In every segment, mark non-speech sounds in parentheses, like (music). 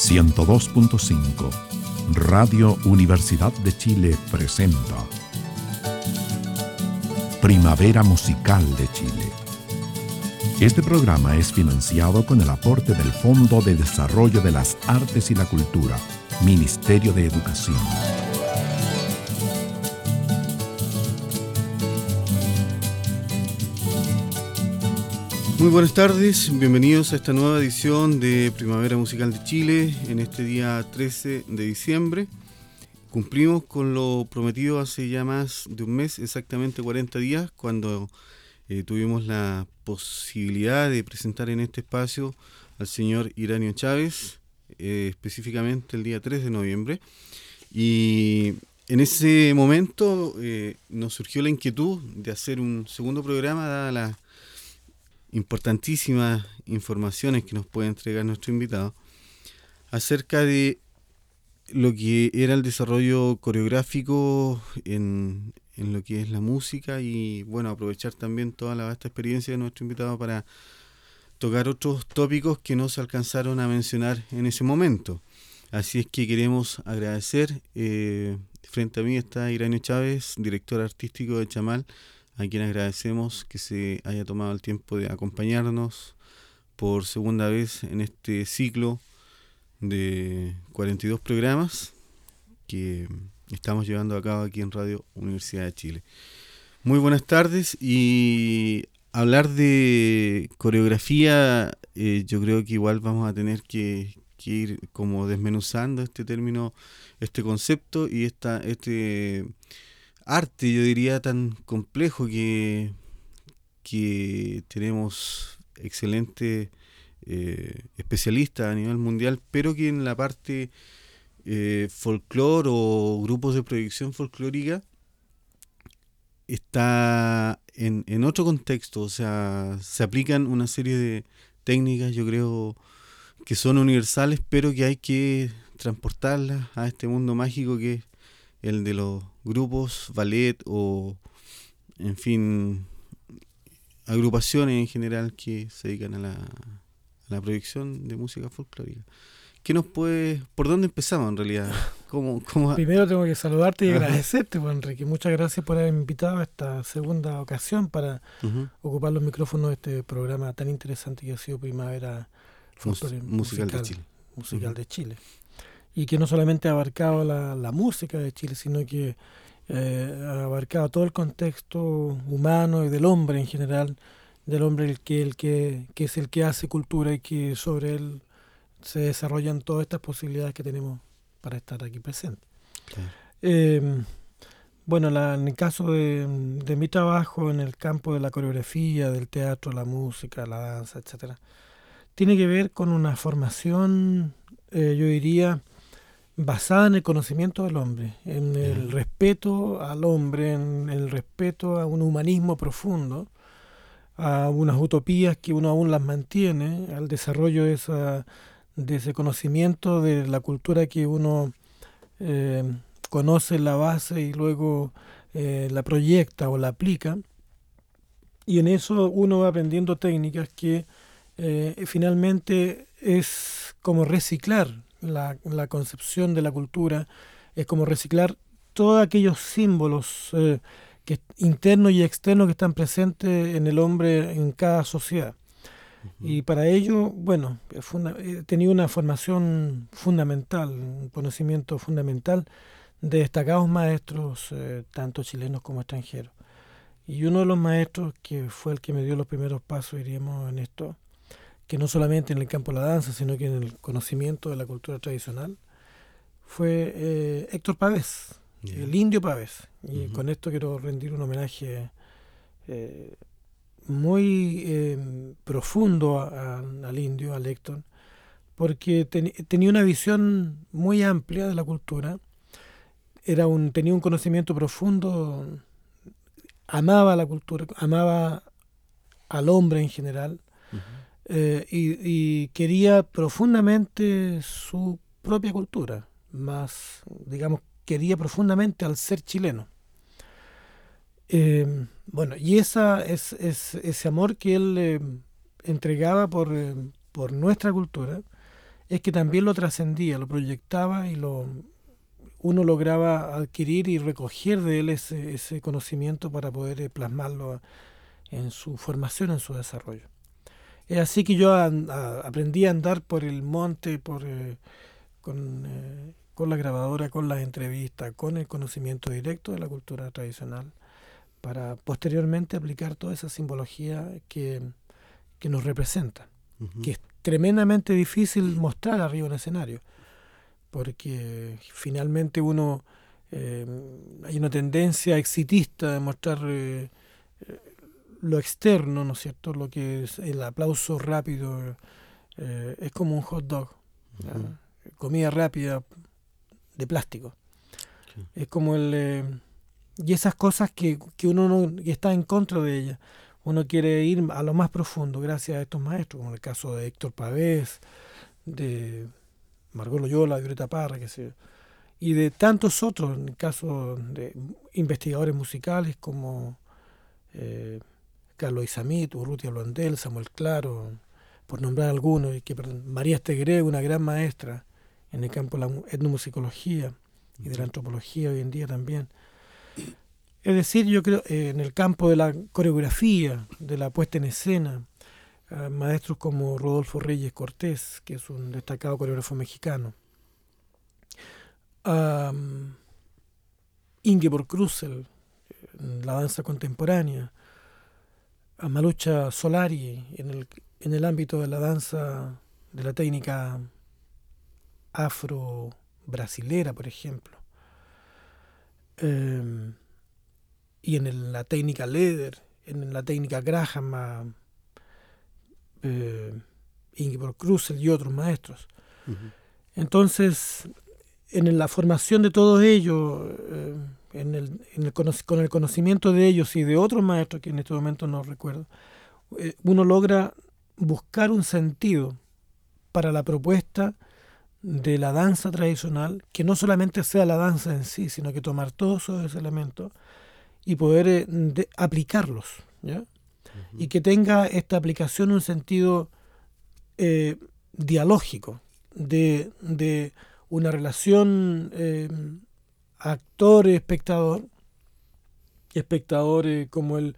102.5 Radio Universidad de Chile presenta Primavera Musical de Chile. Este programa es financiado con el aporte del Fondo de Desarrollo de las Artes y la Cultura, Ministerio de Educación. Muy buenas tardes, bienvenidos a esta nueva edición de Primavera Musical de Chile en este día 13 de diciembre. Cumplimos con lo prometido hace ya más de un mes, exactamente 40 días, cuando eh, tuvimos la posibilidad de presentar en este espacio al señor Iranio Chávez, eh, específicamente el día 3 de noviembre. Y en ese momento eh, nos surgió la inquietud de hacer un segundo programa, dada la importantísimas informaciones que nos puede entregar nuestro invitado acerca de lo que era el desarrollo coreográfico en, en lo que es la música y bueno, aprovechar también toda la vasta experiencia de nuestro invitado para tocar otros tópicos que no se alcanzaron a mencionar en ese momento. Así es que queremos agradecer, eh, frente a mí está Iranio Chávez, director artístico de Chamal, a quien agradecemos que se haya tomado el tiempo de acompañarnos por segunda vez en este ciclo de 42 programas que estamos llevando a cabo aquí en Radio Universidad de Chile. Muy buenas tardes y hablar de coreografía, eh, yo creo que igual vamos a tener que, que, ir como desmenuzando este término, este concepto y esta, este arte, yo diría, tan complejo que, que tenemos excelentes eh, especialistas a nivel mundial, pero que en la parte eh, folclore o grupos de proyección folclórica está en, en otro contexto, o sea, se aplican una serie de técnicas, yo creo, que son universales, pero que hay que transportarlas a este mundo mágico que es el de los grupos, ballet o, en fin, agrupaciones en general que se dedican a la, a la proyección de música folclórica. ¿Qué nos puede, por dónde empezamos en realidad? (laughs) ¿Cómo, cómo... Primero tengo que saludarte y (laughs) agradecerte, pues, Enrique. Muchas gracias por haberme invitado a esta segunda ocasión para ocupar los micrófonos de este programa tan interesante que ha sido Primavera musical, musical, de Chile. Musical de Chile y que no solamente ha abarcado la, la música de Chile, sino que eh, ha abarcado todo el contexto humano y del hombre en general, del hombre el que, el que, que es el que hace cultura y que sobre él se desarrollan todas estas posibilidades que tenemos para estar aquí presentes. Eh, bueno, la, en el caso de, de, mi trabajo en el campo de la coreografía, del teatro, la música, la danza, etcétera, tiene que ver con una formación, eh, yo diría, basada en el conocimiento del hombre, en el respeto al hombre, en el respeto a un humanismo profundo, a unas utopías que uno aún las mantiene, al desarrollo de, esa, de ese conocimiento de la cultura que uno eh, conoce la base y luego eh, la proyecta o la aplica. Y en eso uno va aprendiendo técnicas que eh, finalmente es como reciclar la, la, concepción de la cultura es como reciclar todos aquellos símbolos eh, que, internos y externos que están presentes en el hombre en cada sociedad. Y para ello, bueno, he tenido una formación fundamental, un conocimiento fundamental de destacados maestros, eh, tanto chilenos como extranjeros. Y uno de los maestros que fue el que me dio los primeros pasos, diríamos, en esto, que no solamente en el campo de la danza, sino que en el conocimiento de la cultura tradicional, fue eh, Héctor Pavés, el indio Pavés. Y con esto quiero rendir un homenaje eh, muy eh, profundo al indio, al Héctor, porque tenía una visión muy amplia de la cultura, era un, tenía un conocimiento profundo, amaba la cultura, amaba al hombre en general, eh, y, quería profundamente su propia cultura, más, digamos, quería profundamente al ser chileno. Eh, bueno, y esa es, ese amor que él eh, entregaba por, por, nuestra cultura es que también lo trascendía, lo proyectaba y lo uno lograba adquirir y recoger de él ese, ese conocimiento para poder eh, plasmarlo en su formación, en su desarrollo. Es así que yo aprendí a andar por el monte, por, eh, con, eh, con la grabadora, con las entrevistas, con el conocimiento directo de la cultura tradicional, para posteriormente aplicar toda esa simbología que, nos representa, que es tremendamente difícil mostrar arriba en escenario, porque finalmente uno eh, hay una tendencia exitista de mostrar eh, lo externo, ¿no es cierto? Lo que es el aplauso rápido, eh, es como un hot dog, comida rápida de plástico. Es como el... Eh, y esas cosas que, que uno no, está en contra de ellas. Uno quiere ir a lo más profundo gracias a estos maestros, como el caso de Héctor Pavés, de Margot Loyola, Violeta Parra, que sé y de tantos otros, en el caso de investigadores musicales como eh, Carlos Isamit, Urrutia Blondel, Samuel Claro, por nombrar algunos, y que, María Estegre, una gran maestra en el campo de la etnomusicología y de la antropología hoy en día también. Es decir, yo creo, eh, en el campo de la coreografía, de la puesta en escena, maestros como Rodolfo Reyes Cortés, que es un destacado coreógrafo mexicano, um, Ingeborg Krusel, en la danza contemporánea, a Malucha Solari en el, en el ámbito de la danza, de la técnica afro-brasilera, por ejemplo. Em, y en la técnica Leder, en la técnica Graham, eh, Ingeborg Krusel y otros maestros. Entonces, en la formación de todos ellos, eh, en el, en el, con el conocimiento de ellos y de otros maestros que en este momento no recuerdo, eh, uno logra buscar un sentido para la propuesta de la danza tradicional, que no solamente sea la danza en sí, sino que tomar todos esos elementos y poder eh, aplicarlos, ¿ya? Y que tenga esta aplicación un sentido eh, dialógico, de, de, una relación actor-espectador, espectador como el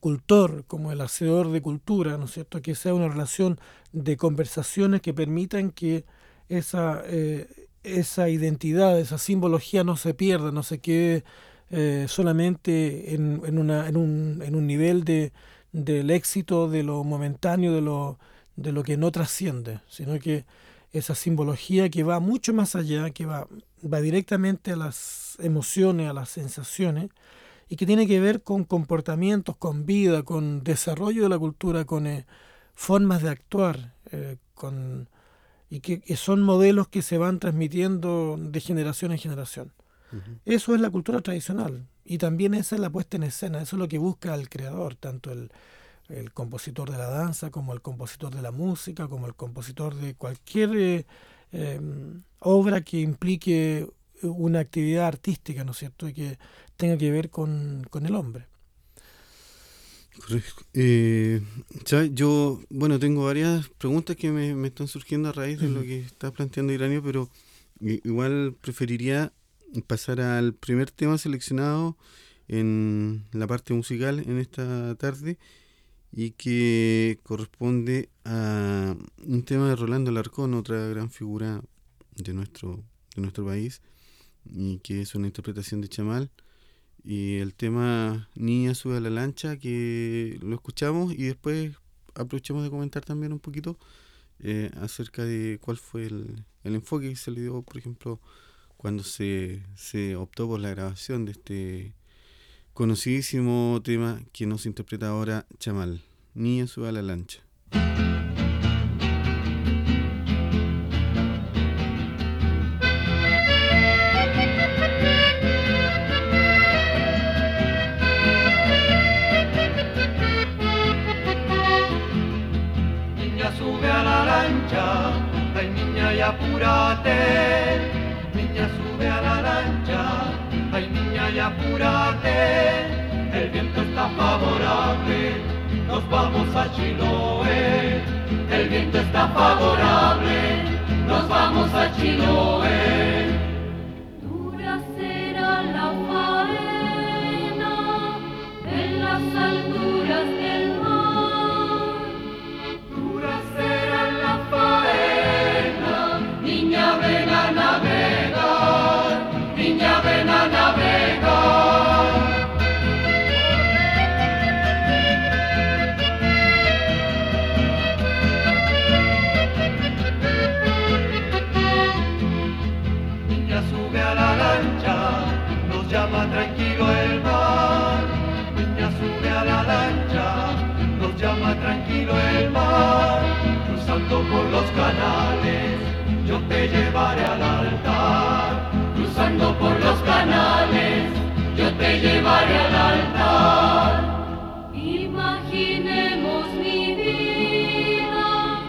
cultor, como el hacedor de cultura, ¿no es cierto? Que sea una relación de conversaciones que permitan que esa, eh, esa identidad, esa simbología no se pierda, no se quede eh, solamente en, en, una, en, un, en un nivel de, del éxito, de lo momentáneo, de lo, de lo que no trasciende, sino que esa simbología que va mucho más allá, que va, va directamente a las emociones, a las sensaciones, y que tiene que ver con comportamientos, con vida, con desarrollo de la cultura, con eh, formas de actuar, con y que, son modelos que se van transmitiendo de generación en generación. Eso es la cultura tradicional y también esa es la puesta en escena, eso es lo que busca el creador, tanto el, compositor de la danza como el compositor de la música, como el compositor de cualquier eh, em, obra que implique una actividad artística, ¿no es cierto?, y que tenga que ver con el hombre. Eh, yo, bueno, tengo varias preguntas que me, están surgiendo a raíz de lo que está planteando Iranio, pero igual preferiría pasar al primer tema seleccionado en la parte musical en esta tarde y que corresponde a un tema de Rolando Larcón, otra gran figura de nuestro, de nuestro país, y que es una interpretación de Chamal. Y el tema Niña sube a la lancha, que lo escuchamos y después aprovechamos de comentar también un poquito eh, acerca de cuál fue el, el, enfoque que se le dio, por ejemplo, cuando se, se optó por la grabación de este conocidísimo tema que nos interpreta ahora Chamal. Niña sube a la lancha. apúrate, niña favorable, nos vamos a Chiloé, el viento está favorable, nos vamos a Chiloé. Dura será la faena en las alturas del tranquilo el mar. Niña sube a la lancha, nos llama tranquilo el mar. Cruzando por los canales, yo te llevaré al altar. Cruzando por los canales, yo te llevaré al altar. Imaginemos mi vida,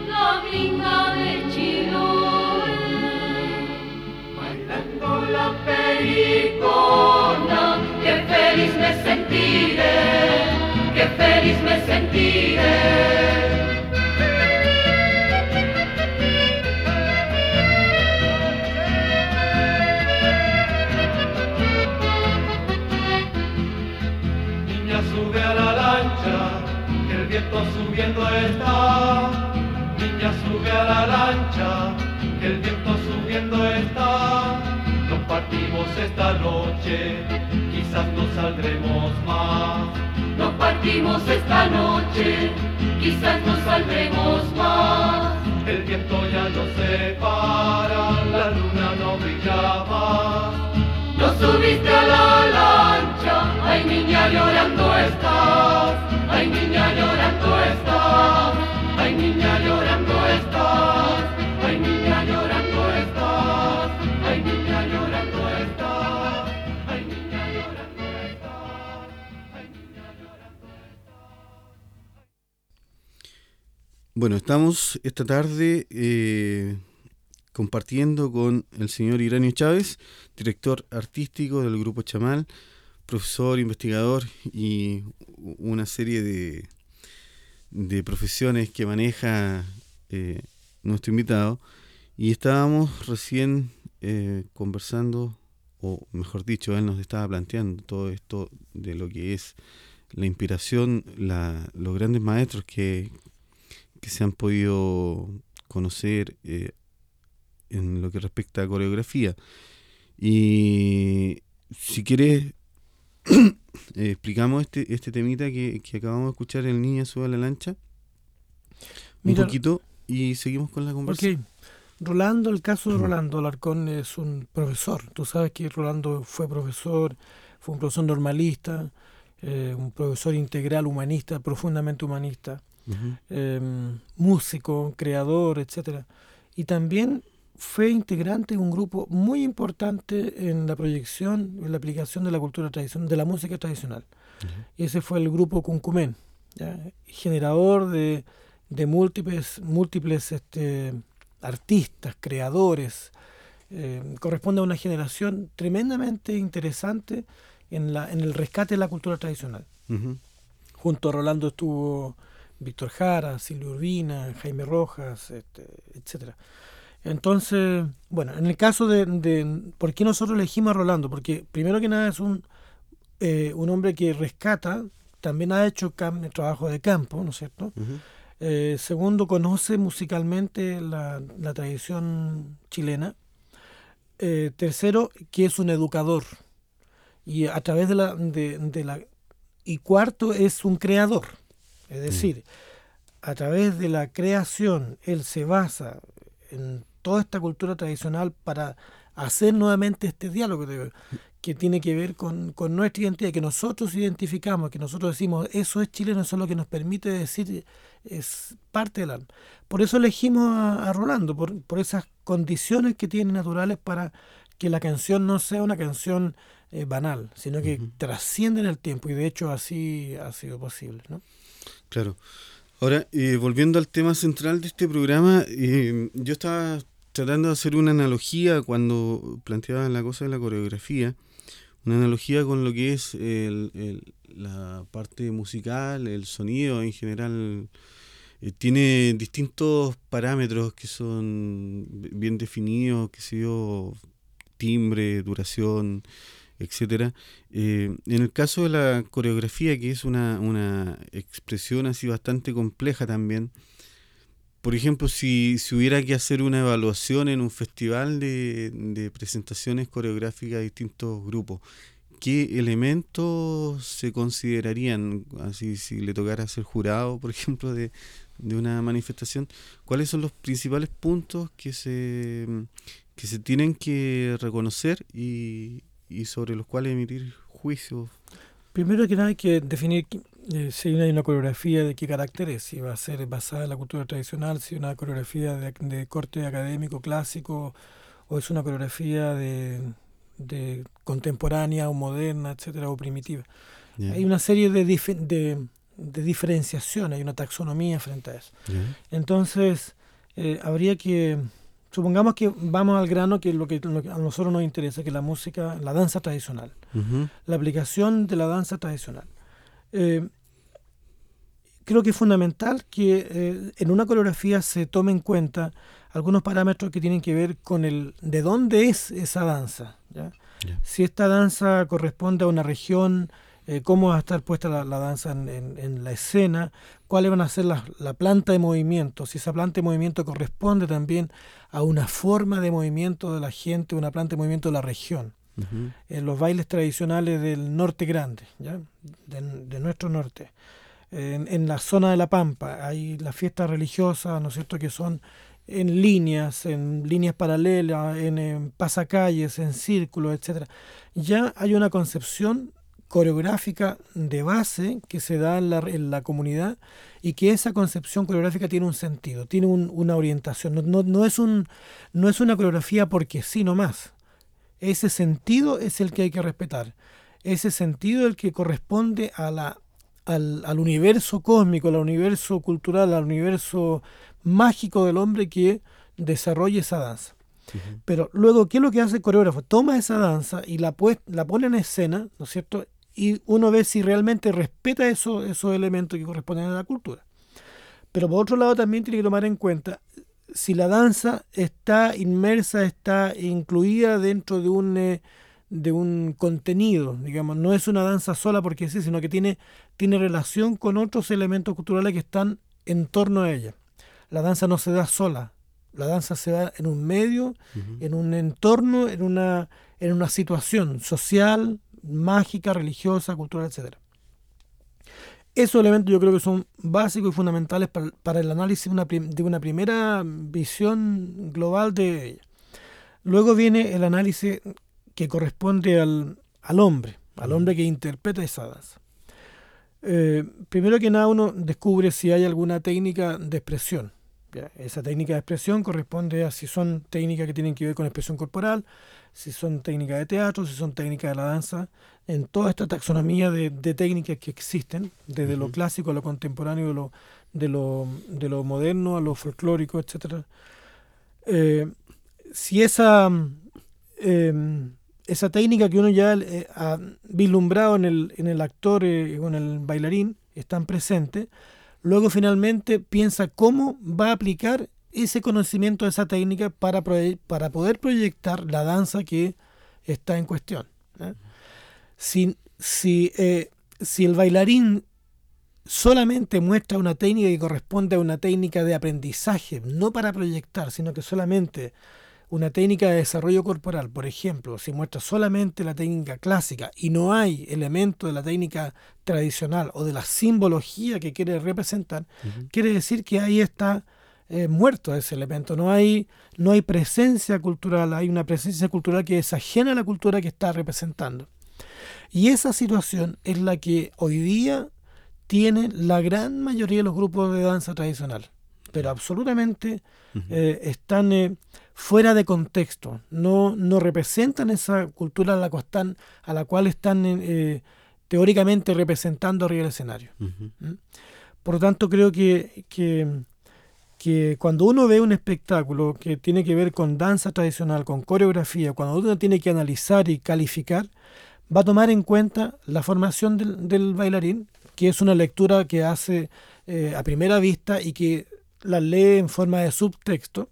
la gringa de Chiloé. Bailando la pericona, qué feliz me sentiré, qué feliz me sentiré. Niña sube a la lancha, que el viento subiendo está. Niña sube a la lancha, que el viento subiendo está. Nos partimos esta noche, quizás no saldremos más. Nos partimos esta noche, quizás no saldremos más. El viento ya no se para, la luna no brilla más. No subiste a la lancha, ay niña llorando estás, ay niña llorando estás, ay niña llorando estás, Bueno, estamos esta tarde eh, compartiendo con el señor Iranio Chávez, director artístico del Grupo Chamal, profesor, investigador y una serie de, de profesiones que maneja eh, nuestro invitado. Y estábamos recién eh, conversando, o mejor dicho, él nos estaba planteando todo esto de lo que es la inspiración, la, los grandes maestros que, que se han podido conocer eh, en lo que respecta a coreografía. Y si quieres, (coughs) eh, explicamos este, este temita que, que acabamos de escuchar, El Niño sube a la lancha, un poquito, y seguimos con la conversación. Ok. Rolando, el caso de Rolando Alarcón es un profesor. Tú sabes que Rolando fue profesor, fue un profesor normalista, eh, un profesor integral humanista, profundamente humanista, Eh, músico, creador, etcétera. Y también fue integrante de un grupo muy importante en la proyección, en la aplicación de la cultura tradicional, de la música tradicional. Y ese fue el grupo Cuncumen, ¿ya? generador de, de múltiples, múltiples este, artistas, creadores. eh, corresponde a una generación tremendamente interesante en, la, en el rescate de la cultura tradicional. Junto a Rolando estuvo Víctor Jara, Silvio Urbina, Jaime Rojas, este, etcétera. Entonces, bueno, en el caso de, de- ¿Por qué nosotros elegimos a Rolando? Porque primero que nada es un, eh, un hombre que rescata, también ha hecho cam- trabajo de campo, ¿no es cierto? Eh, segundo, conoce musicalmente la, la tradición chilena. Eh, tercero, que es un educador. Y a través de la, de, de la... Y cuarto, es un creador. Es decir, a través de la creación, él se basa en toda esta cultura tradicional para hacer nuevamente este diálogo de- que tiene que ver con, con nuestra identidad, que nosotros identificamos, que nosotros decimos, eso es chileno, eso es lo que nos permite decir, es parte del alma. Por eso elegimos a, a Rolando, por, por esas condiciones que tiene naturales para que la canción no sea una canción eh, banal, sino que trasciende en el tiempo, y de hecho así ha sido posible. ¿no? Claro. Ahora, eh, volviendo al tema central de este programa, yo estaba tratando de hacer una analogía cuando planteaba la cosa de la coreografía, una analogía con lo que es la parte musical, el sonido en general eh, tiene distintos parámetros que son bien definidos, que sé yo, timbre, duración, etcétera. Eh, en el caso de la coreografía, que es una, una expresión así bastante compleja también, por ejemplo, si, si hubiera que hacer una evaluación en un festival de, de presentaciones coreográficas de distintos grupos, ¿qué elementos se considerarían, así si le tocara ser jurado, por (laughs) ejemplo, de, de una manifestación? ¿Cuáles son los principales puntos que se, que se tienen que reconocer y, y sobre los cuales emitir juicios? Primero que nada hay que definir eh, si hay una coreografía de qué carácter es, si va a ser basada en la cultura tradicional, si una coreografía de, de corte académico, clásico, o es una coreografía de, de contemporánea o moderna, etcétera, o primitiva. Ya, Hay una serie de, dife- de, de diferenciación, hay una taxonomía frente a eso. ya, Entonces, eh, habría que, supongamos que vamos al grano, que es lo que, lo que a nosotros nos interesa, que es la música, la danza tradicional, la aplicación de la danza tradicional. Eh, creo que es fundamental que eh, en una coreografía se tome en cuenta algunos parámetros que tienen que ver con el de dónde es esa danza. Si esta danza corresponde a una región, eh, cómo va a estar puesta la, la danza en, en- en la escena, cuáles van a ser las- la planta de movimiento, si esa planta de movimiento corresponde también a una forma de movimiento de la gente, una planta de movimiento de la región en los bailes tradicionales del norte grande, ¿ya? De, de nuestro norte. En, en la zona de La Pampa hay las fiestas religiosas, ¿no es cierto?, que son en líneas, en líneas paralelas, en, en pasacalles, en círculos, etcétera. Ya hay una concepción coreográfica de base que se da en la, en la comunidad y que esa concepción coreográfica tiene un sentido, tiene un- una orientación. No, no- no es un, no es una coreografía porque sí nomás. Ese sentido es el que hay que respetar. Ese sentido es el que corresponde a la, al, al universo cósmico, al universo cultural, al universo mágico del hombre que desarrolla esa danza. Pero luego, ¿qué es lo que hace el coreógrafo? Toma esa danza y la, la pone en escena, ¿no es cierto? Y uno ve si realmente respeta eso, esos elementos que corresponden a la cultura. Pero por otro lado también tiene que tomar en cuenta si la danza está inmersa, está incluida dentro de un, eh, de un contenido, digamos, no es una danza sola porque sí, sino que tiene, tiene relación con otros elementos culturales que están en torno a ella. La danza no se da sola, la danza se da en un medio, en un entorno, en una, en una situación social, mágica, religiosa, cultural, etcétera. Esos elementos yo creo que son básicos y fundamentales para, el análisis de una, primera visión global de ella. Luego viene el análisis que corresponde al, al hombre, al hombre que interpreta esa danza. Eh, primero que nada uno descubre si hay alguna técnica de expresión. Esa técnica de expresión corresponde a si son técnicas que tienen que ver con expresión corporal, si son técnicas de teatro, si son técnicas de la danza, en toda esta taxonomía de, de técnicas que existen, desde lo clásico a lo contemporáneo, de lo, de lo, de lo moderno a lo folclórico, etcétera. Eh, si esa, em, esa técnica que uno ya eh, ha vislumbrado en el, en el actor eh, o en el bailarín están presentes, luego finalmente piensa cómo va a aplicar ese conocimiento de esa técnica para, para poder proyectar la danza que está en cuestión. ¿eh? Si, si, eh, si el bailarín solamente muestra una técnica que corresponde a una técnica de aprendizaje, no para proyectar, sino que solamente una técnica de desarrollo corporal, por ejemplo, si muestra solamente la técnica clásica y no hay elementos de la técnica tradicional o de la simbología que quiere representar, quiere decir que ahí está eh, muerto ese elemento. No hay, no hay presencia cultural, hay una presencia cultural que es ajena a la cultura que está representando. Y esa situación es la que hoy día tiene la gran mayoría de los grupos de danza tradicional, pero absolutamente eh, están eh, fuera de contexto, no, no representan esa cultura a la, cual están, a la cual están eh, teóricamente representando arriba del escenario. Ujú. Por lo tanto, creo que, que, que cuando uno ve un espectáculo que tiene que ver con danza tradicional, con coreografía, cuando uno tiene que analizar y calificar, va a tomar en cuenta la formación del, del bailarín, que es una lectura que hace eh, a primera vista y que la lee en forma de subtexto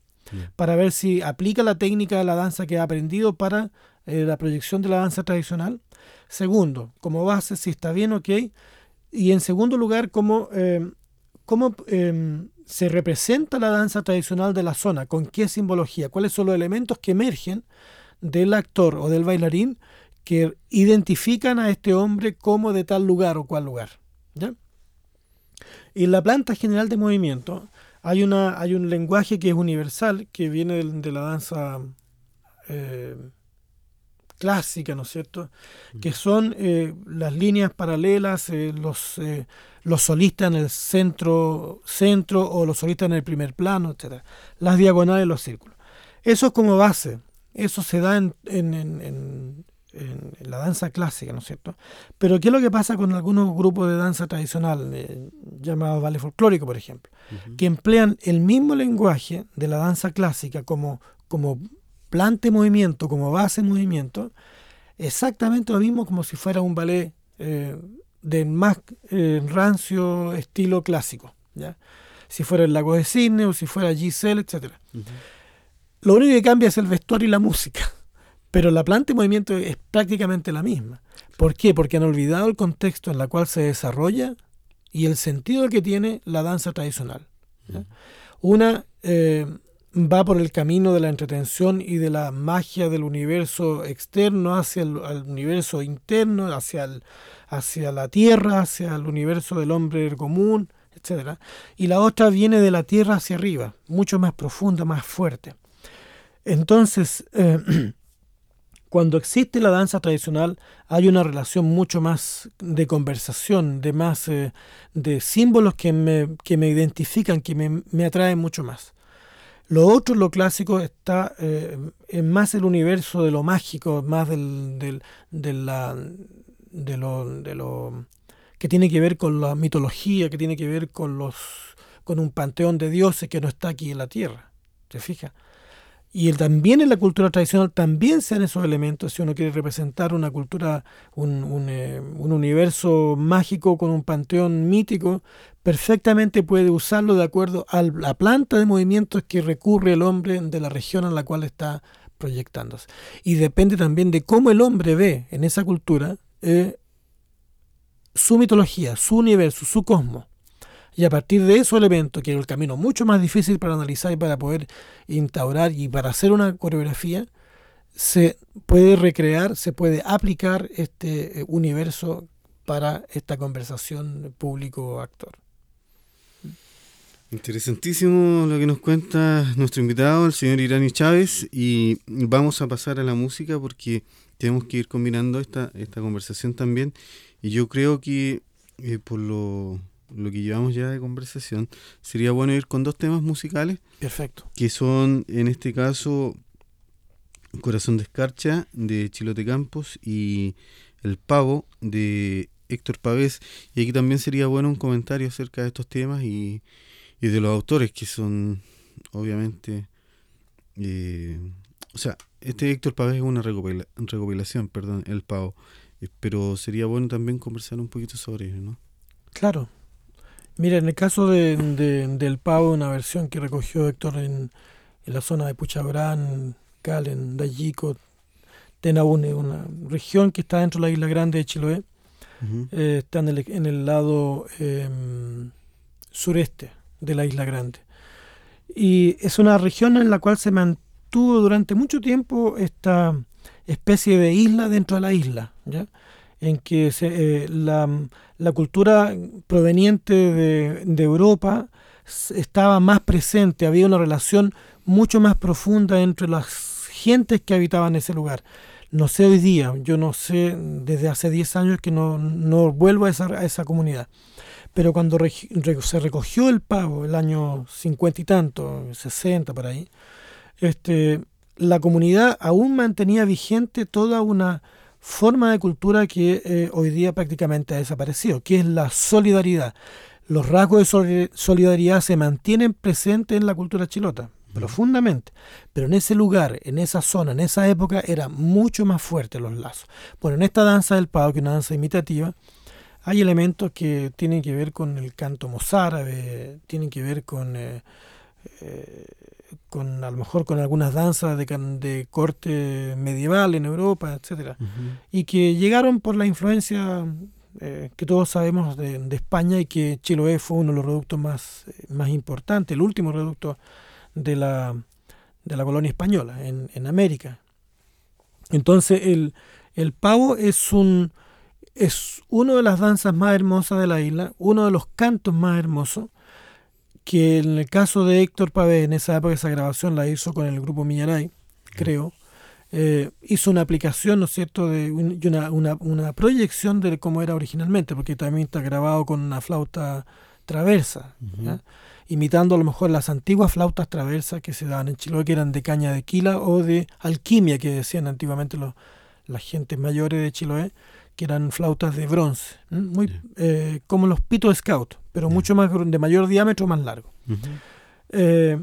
para ver si aplica la técnica de la danza que ha aprendido para eh, la proyección de la danza tradicional. Segundo, como base, si está bien, ok. Y en segundo lugar, cómo, eh, cómo eh, se representa la danza tradicional de la zona, con qué simbología, cuáles son los elementos que emergen del actor o del bailarín que identifican a este hombre como de tal lugar o cual lugar. Y en la planta general de movimiento hay, una, hay un lenguaje que es universal, que viene de, la danza eh, clásica, ¿no es cierto? Que son eh, las líneas paralelas, eh, los, eh, los solistas en el centro, centro o los solistas en el primer plano, etcétera Las diagonales, los círculos. Eso es como base. Eso se da en, en- en- la danza clásica, ¿no es cierto? Pero ¿qué es lo que pasa con algunos grupos de danza tradicional, llamados ballet folclórico, por ejemplo? Que emplean el mismo lenguaje de la danza clásica como, como plante movimiento, como base movimiento, exactamente lo mismo como si fuera un ballet eh, de más eh, rancio estilo clásico. ¿ya? Si fuera el lago de Cisne o si fuera Giselle, etc. Lo único que cambia es el vestuario y la música, (laughs) pero la planta de movimiento es prácticamente la misma. ¿Por qué? Porque han olvidado el contexto en el cual se desarrolla y el sentido que tiene la danza tradicional. ¿ya? Una eh, va por el camino de la entretención y de la magia del universo externo hacia el universo interno, hacia, el- hacia la tierra, hacia el universo del hombre común, etc. Y la otra viene de la tierra hacia arriba, mucho más profunda, más fuerte. Entonces, eh, (clears throat) cuando existe la danza tradicional, hay una relación mucho más de conversación, de más eh, de símbolos que me, que me identifican, que me, me atraen mucho más. Lo otro, lo clásico, está eh, en más el universo de lo mágico, más del, del- de, lo, de lo que tiene que ver con la mitología, que tiene que ver con, los, con un panteón de dioses que no está aquí en la tierra. ¿Te fijas? Y el- también en la cultura tradicional también se dan esos elementos si uno quiere representar una cultura, un, un, eh, un universo mágico con un panteón mítico, perfectamente puede usarlo de acuerdo a la planta de movimientos que recurre el hombre de la región a la cual está proyectándose. Y depende también de cómo el hombre ve en esa cultura eh, su mitología, su universo, su cosmos. Y a partir de esos elementos, que es el camino mucho más difícil para analizar y para poder instaurar y para hacer una coreografía, se puede recrear, se puede aplicar este eh, universo para esta conversación público-actor. Interesantísimo lo que nos cuenta nuestro invitado, el señor Irani Chávez, y vamos a pasar a la música porque tenemos que ir combinando esta, esta conversación también. Y yo creo que eh, por lo, lo que llevamos ya de conversación, sería bueno ir con dos temas musicales, Perfecto. que son en este caso Corazón de Escarcha de Chilote Campos y El Pavo de Héctor Pavés. Y aquí también sería bueno un comentario acerca de estos temas y, y de los autores que son obviamente... eh, o sea, este Héctor Pavés es una recopila- recopilación, perdón, El Pavo. Eh, Pero sería bueno también conversar un poquito sobre ello, ¿no? Claro. Mira, en el caso de, de- del pavo, una versión que recogió Héctor en, en la zona de Puchabrán, Calen, Dayico, Tenabune, una región que está dentro de la isla grande de Chiloé, eh, está en el, en el lado eh, sureste de la isla grande. Y es una región en la cual se mantuvo durante mucho tiempo esta especie de isla dentro de la isla, ¿ya? en que eh, la, la cultura proveniente de, de Europa estaba más presente, había una relación mucho más profunda entre las gentes que habitaban ese lugar. No sé hoy día, yo no sé, desde hace 10 años que no, no vuelvo a esa, a esa comunidad. Pero cuando se recogió el pavo, el año 50 y tanto, 60 por ahí, este, la comunidad aún mantenía vigente toda una forma de cultura que eh, hoy día prácticamente ha desaparecido, que es la solidaridad. Los rasgos de soli- solidaridad se mantienen presentes en la cultura chilota, profundamente, pero en ese lugar, en esa zona, en esa época, eran mucho más fuertes los lazos. Bueno, en esta danza del pavo, que es una danza imitativa, hay elementos que tienen que ver con el canto mozárabe, tienen que ver con, eh, eh, con a lo mejor con algunas danzas de, de corte medieval en Europa, etcétera, y que llegaron por la influencia eh, que todos sabemos de, de España y que Chiloé fue uno de los reductos más, más importantes, el último reducto de la, de la colonia española en, en América. Entonces el, el pavo es un es una de las danzas más hermosas de la isla, uno de los cantos más hermosos, que en el caso de Héctor Pavé, en esa época esa grabación la hizo con el grupo Miñaray, creo, eh, hizo una aplicación, ¿no es cierto?, de un- una, una, una proyección de cómo era originalmente, porque también está grabado con una flauta traversa, imitando a lo mejor las antiguas flautas traversas que se daban en Chiloé, que eran de caña de quila o de alquimia, que decían antiguamente los, las gentes mayores de Chiloé, que eran flautas de bronce, muy eh, como los pitos scout, pero mucho más de mayor diámetro, más largo. Eh,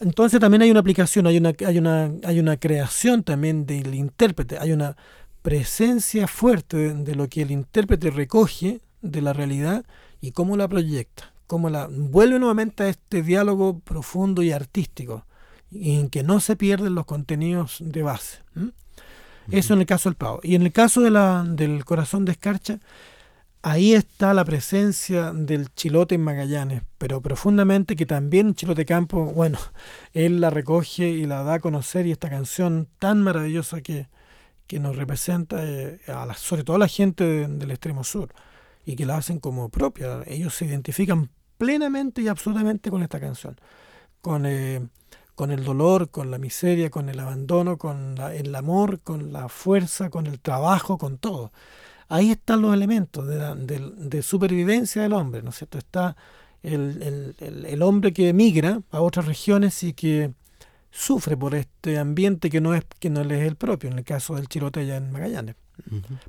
entonces también hay una aplicación, hay una, hay una, hay una creación también del intérprete, hay una presencia fuerte de, de lo que el intérprete recoge de la realidad y cómo la proyecta, cómo la vuelve nuevamente a este diálogo profundo y artístico, en que no se pierden los contenidos de base. Eso en el caso del pavo. Y en el caso de la, del corazón de escarcha, ahí está la presencia del chilote en Magallanes, pero profundamente que también Chilote Campo, bueno, (laughs) él la recoge y la da a conocer y esta canción tan maravillosa que, que nos representa, eh, a la- sobre todo a la gente de- del extremo sur, y que la hacen como propia. Ellos se identifican plenamente y absolutamente con esta canción, con, eh, con el dolor, con la miseria, con el abandono, con la- el amor, con la fuerza, con el trabajo, con todo ahí están los elementos de, la- de supervivencia del hombre, ¿no es cierto? Está el, el- el- el hombre que emigra a otras regiones y que sufre por este ambiente que no es que no le es el propio, en el caso del chilote allá en Magallanes.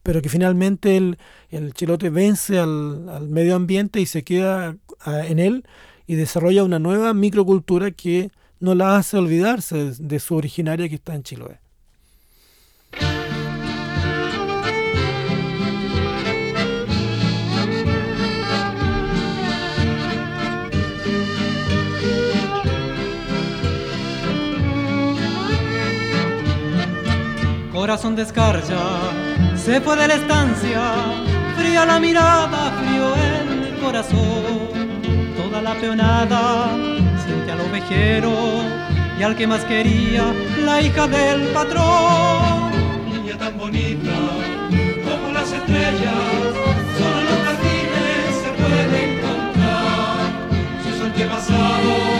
Pero que finalmente el, el chilote vence al, al medio ambiente y se queda ah, en él y desarrolla una nueva microcultura que no la hace olvidarse de, su originaria que está en Chiloé. Corazón de se fue de la estancia, fría la mirada, frío el corazón. Toda la peonada al ovejero y al que más quería, la hija del patrón. niña tan bonita como las estrellas, solo en los jardines se puede encontrar sus antepasados, lo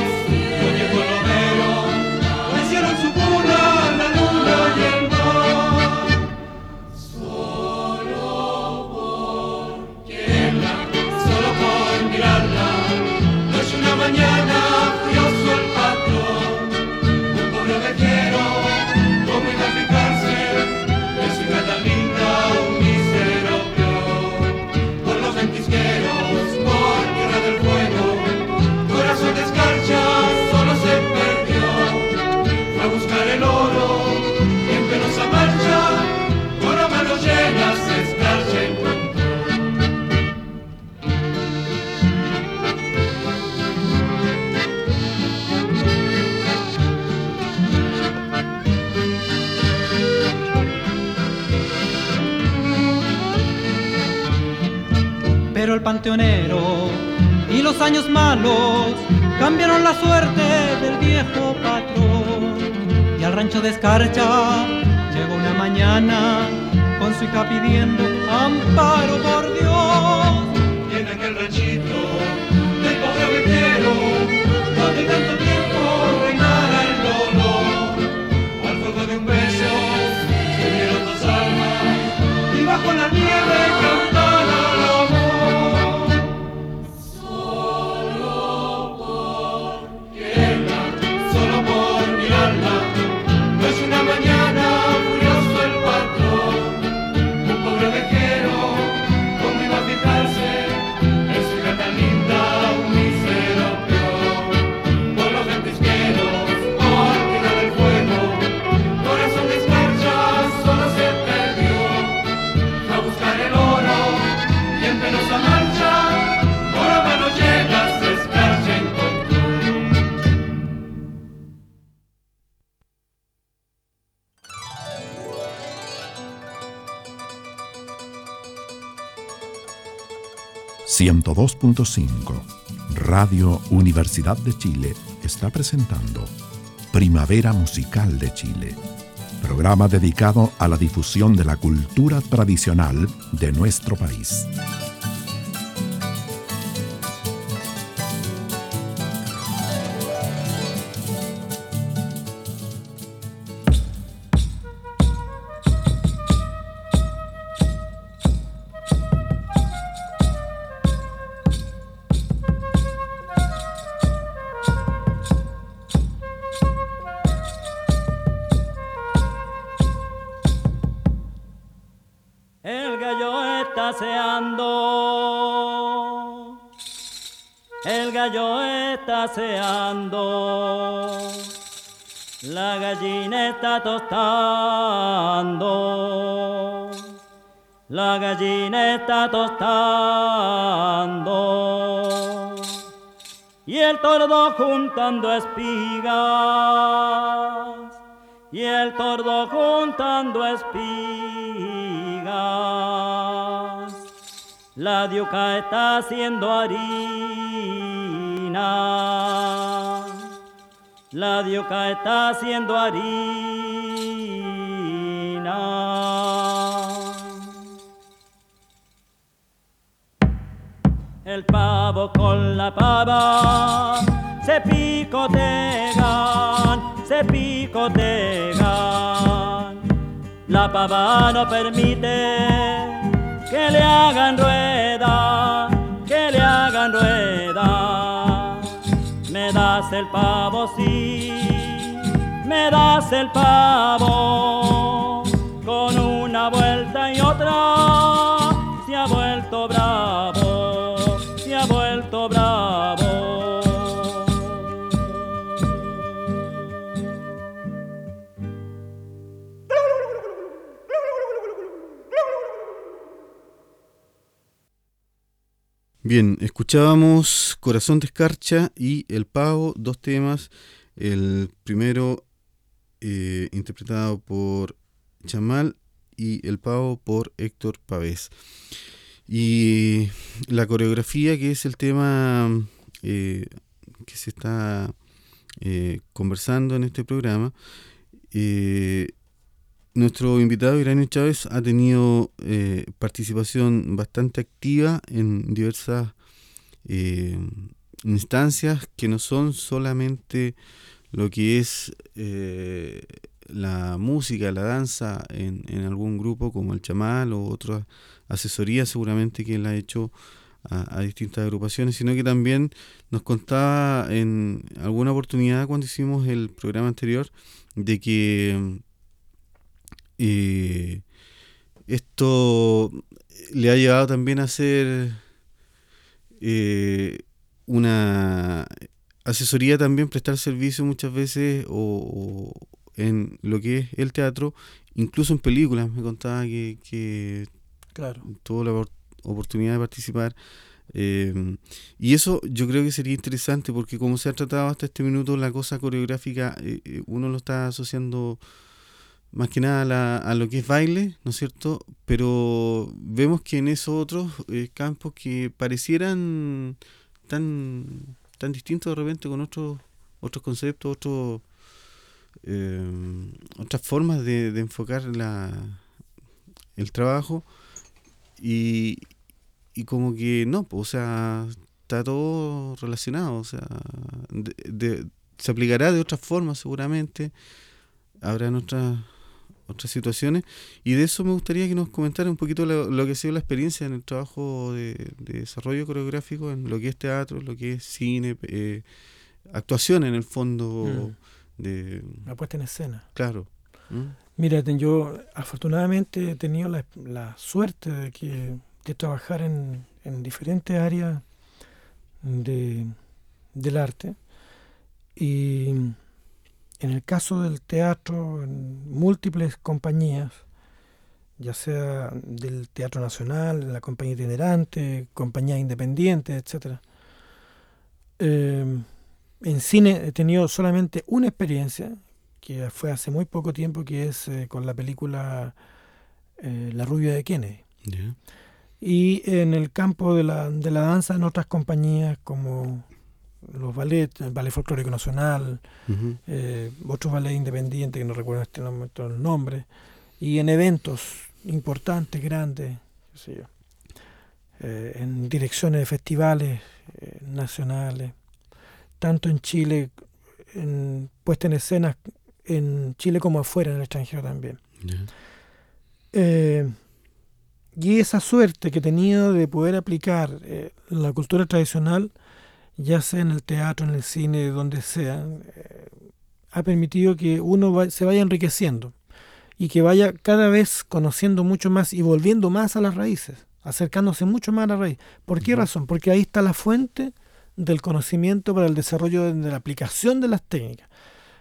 y los años malos cambiaron la suerte del viejo patrón. Y al rancho de escarcha llegó una mañana con su hija pidiendo amparo por Dios. Y aquel ranchito del pobre ovejero, donde tanto tiempo reinara el dolor, al fuego de un beso se unieron dos almas y bajo la nieve 102.5 Radio Universidad de Chile está presentando Primavera Musical de Chile, programa dedicado a la difusión de la cultura tradicional de nuestro país. Juntando espigas. Y el tordo juntando espigas. La diuca está haciendo harina. La diuca está haciendo harina. El pavo con la pava se picotean, se picotean. La pava no permite que le hagan rueda, que le hagan rueda. Me das el pavo, sí, me das el pavo. Con una vuelta y otra se ha vuelto bravo, Bien, escuchábamos Corazón de Escarcha y El Pavo, dos temas. El primero eh, interpretado por Chamal y El Pavo por Héctor Pavés. Y la coreografía, que es el tema eh, que se está eh, conversando en este programa, nuestro invitado Iranio Chávez ha tenido eh, participación bastante activa en diversas eh, instancias que no son solamente lo que es eh, la música, la danza en, en algún grupo como el chamal o otras asesorías seguramente que él ha hecho a, a distintas agrupaciones, sino que también nos contaba en alguna oportunidad cuando hicimos el programa anterior de que eh, esto le ha llevado también a hacer eh, una asesoría también, prestar servicio muchas veces o, o en lo que es el teatro, incluso en películas. Me contaba que, que Claro. tuvo la opor- oportunidad de participar. eh, y eso yo creo que sería interesante porque como se ha tratado hasta este minuto la cosa coreográfica, eh, eh, uno lo está asociando más que nada a, la- a lo que es baile, ¿no es cierto? Pero vemos que en esos otros eh, campos que parecieran tan, tan distintos de repente con otros otros conceptos, otros eh, otras formas de, de enfocar la, el trabajo y, y como que no, pues, o sea, está todo relacionado, o sea, se aplicará de otras formas seguramente, habrán otras otras situaciones y de eso me gustaría que nos comentara un poquito lo, lo que ha sido la experiencia en el trabajo de, de desarrollo coreográfico en lo que es teatro, lo que es cine, eh, actuación en el fondo de La puesta en escena. claro. ¿Mm? Mira, yo afortunadamente he tenido la, la suerte de, que, de trabajar en, en diferentes áreas de, del arte. Y en el caso del teatro, en múltiples compañías, ya sea del Teatro Nacional, la compañía itinerante, compañías independientes, etcétera. Eh, en cine he tenido solamente una experiencia, que fue hace muy poco tiempo, que es eh, con la película eh, La rubia de Kennedy. Y en el campo de la, de la danza en otras compañías como los ballets, el Ballet Folclórico Nacional, eh, otros ballets independientes que no recuerdo en este momento el nombre, y en eventos importantes, grandes, qué sé yo, eh, en direcciones de festivales eh, nacionales, tanto en Chile, en, puesta en escenas en Chile como afuera, en el extranjero también. Y esa suerte que he tenido de poder aplicar la cultura tradicional, ya sea en el teatro, en el cine, donde sea, eh, ha permitido que uno va- se vaya enriqueciendo y que vaya cada vez conociendo mucho más y volviendo más a las raíces, acercándose mucho más a la raíz. ¿Por qué razón? Porque ahí está la fuente del conocimiento para el desarrollo de, de la aplicación de las técnicas,